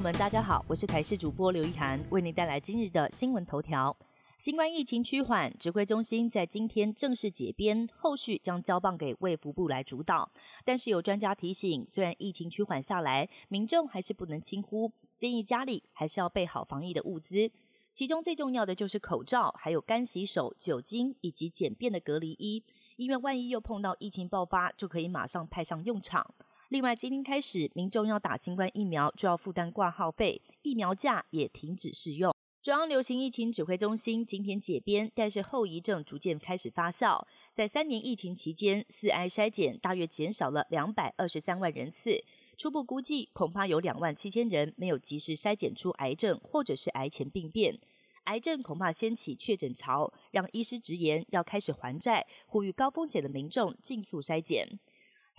们大家好，我是台视主播刘一涵，为您带来今日的新闻头条。新冠疫情趋缓，指挥中心在今天正式解编，后续将交棒给卫福部来主导。但是有专家提醒，虽然疫情趋缓下来，民众还是不能轻忽，建议家里还是要备好防疫的物资。其中最重要的就是口罩，还有干洗手、酒精以及简便的隔离衣，因为万一又碰到疫情爆发，就可以马上派上用场。另外，今天开始，民众要打新冠疫苗就要负担挂号费，疫苗价也停止适用。中央流行疫情指挥中心今天解编，但是后遗症逐渐开始发酵。在三年疫情期间，四癌筛检大约减少了两百二十三万人次，初步估计恐怕有两万七千人没有及时筛检出癌症或者是癌前病变，癌症恐怕掀起确诊潮，让医师直言要开始还债，呼吁高风险的民众尽速筛检。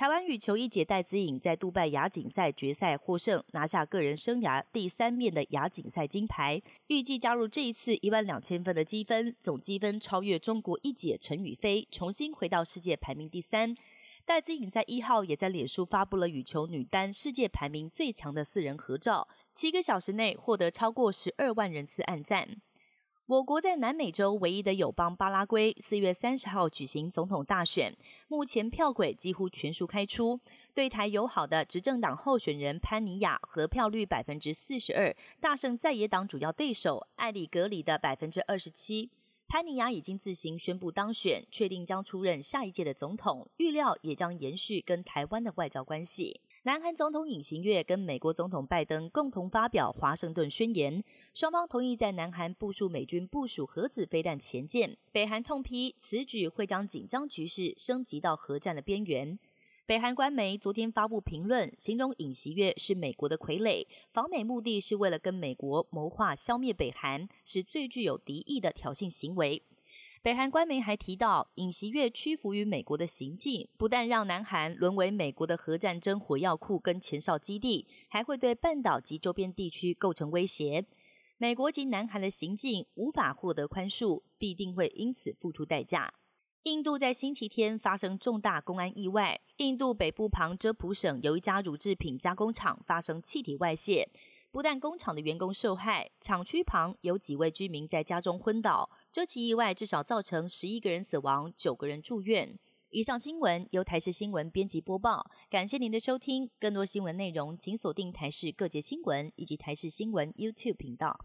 台湾羽球一姐戴资颖在杜拜亚锦赛决赛获胜，拿下个人生涯第三面的亚锦赛金牌，预计加入这一次一万两千分的积分，总积分超越中国一姐陈雨菲，重新回到世界排名第三。戴资颖在一号也在脸书发布了羽球女单世界排名最强的四人合照，七个小时内获得超过十二万人次按赞。我国在南美洲唯一的友邦巴拉圭，四月三十号举行总统大选，目前票轨几乎全数开出。对台友好的执政党候选人潘尼亚得票率百分之四十二，大胜在野党主要对手艾里格里的百分之二十七。潘尼亚已经自行宣布当选，确定将出任下一届的总统，预料也将延续跟台湾的外交关系。南韩总统尹锡悦跟美国总统拜登共同发表华盛顿宣言，双方同意在南韩部署美军部署核子飞弹前舰。北韩痛批此举会将紧张局势升级到核战的边缘。北韩官媒昨天发布评论，形容尹锡悦是美国的傀儡，访美目的是为了跟美国谋划消灭北韩，是最具有敌意的挑衅行为。北韩官媒还提到，尹锡悦屈服于美国的行径，不但让南韩沦为美国的核战争火药库跟前哨基地，还会对半岛及周边地区构成威胁。美国及南韩的行径无法获得宽恕，必定会因此付出代价。印度在星期天发生重大公安意外，印度北部旁遮普省有一家乳制品加工厂发生气体外泄。不但工厂的员工受害，厂区旁有几位居民在家中昏倒。这起意外至少造成十一个人死亡，九个人住院。以上新闻由台视新闻编辑播报，感谢您的收听。更多新闻内容，请锁定台视各界新闻以及台视新闻 YouTube 频道。